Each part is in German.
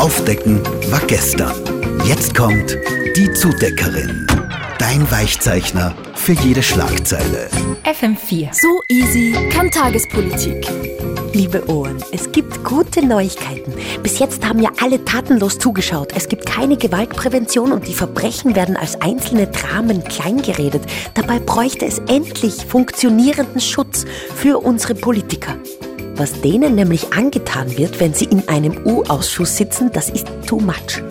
Aufdecken war gestern. Jetzt kommt die Zudeckerin. Dein Weichzeichner für jede Schlagzeile. FM4. So easy kann Tagespolitik. Liebe Ohren, es gibt gute Neuigkeiten. Bis jetzt haben ja alle tatenlos zugeschaut. Es gibt keine Gewaltprävention und die Verbrechen werden als einzelne Dramen kleingeredet. Dabei bräuchte es endlich funktionierenden Schutz für unsere Politiker. Was denen nämlich angetan wird, wenn sie in einem U-Ausschuss sitzen, das ist too much.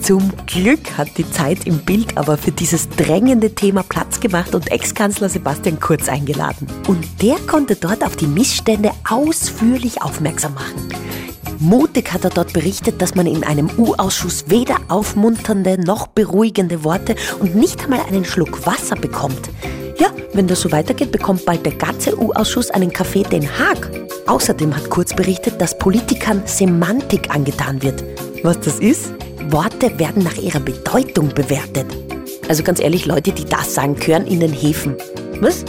Zum Glück hat die Zeit im Bild aber für dieses drängende Thema Platz gemacht und Ex-Kanzler Sebastian Kurz eingeladen. Und der konnte dort auf die Missstände ausführlich aufmerksam machen. Mutig hat er dort berichtet, dass man in einem U-Ausschuss weder aufmunternde noch beruhigende Worte und nicht einmal einen Schluck Wasser bekommt. Ja, wenn das so weitergeht, bekommt bald der ganze U-Ausschuss einen Café Den Haag. Außerdem hat Kurz berichtet, dass Politikern Semantik angetan wird. Was das ist? Worte werden nach ihrer Bedeutung bewertet. Also ganz ehrlich, Leute, die das sagen, gehören in den Häfen. Was?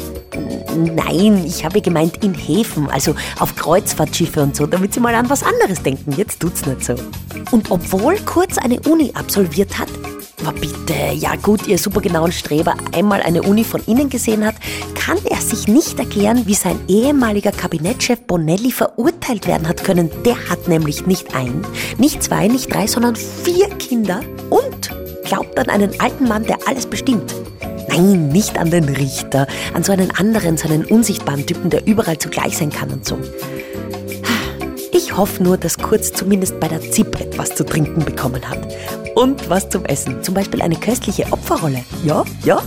Nein, ich habe gemeint in Häfen, also auf Kreuzfahrtschiffe und so, damit sie mal an was anderes denken. Jetzt tut's nicht so. Und obwohl Kurz eine Uni absolviert hat, aber bitte, ja gut, ihr supergenauen Streber einmal eine Uni von innen gesehen hat, kann er sich nicht erklären, wie sein ehemaliger Kabinettschef Bonelli verurteilt werden hat können. Der hat nämlich nicht ein, nicht zwei, nicht drei, sondern vier Kinder und glaubt an einen alten Mann, der alles bestimmt. Nein, nicht an den Richter, an so einen anderen, so einen unsichtbaren Typen, der überall zugleich sein kann und so. Ich hoffe nur, dass Kurz zumindest bei der ZIP etwas zu trinken bekommen hat. Und was zum Essen. Zum Beispiel eine köstliche Opferrolle. Ja, ja.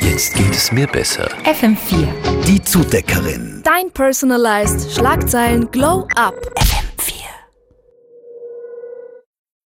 Jetzt geht es mir besser. FM4. Die Zudeckerin. Dein personalized Schlagzeilen Glow Up.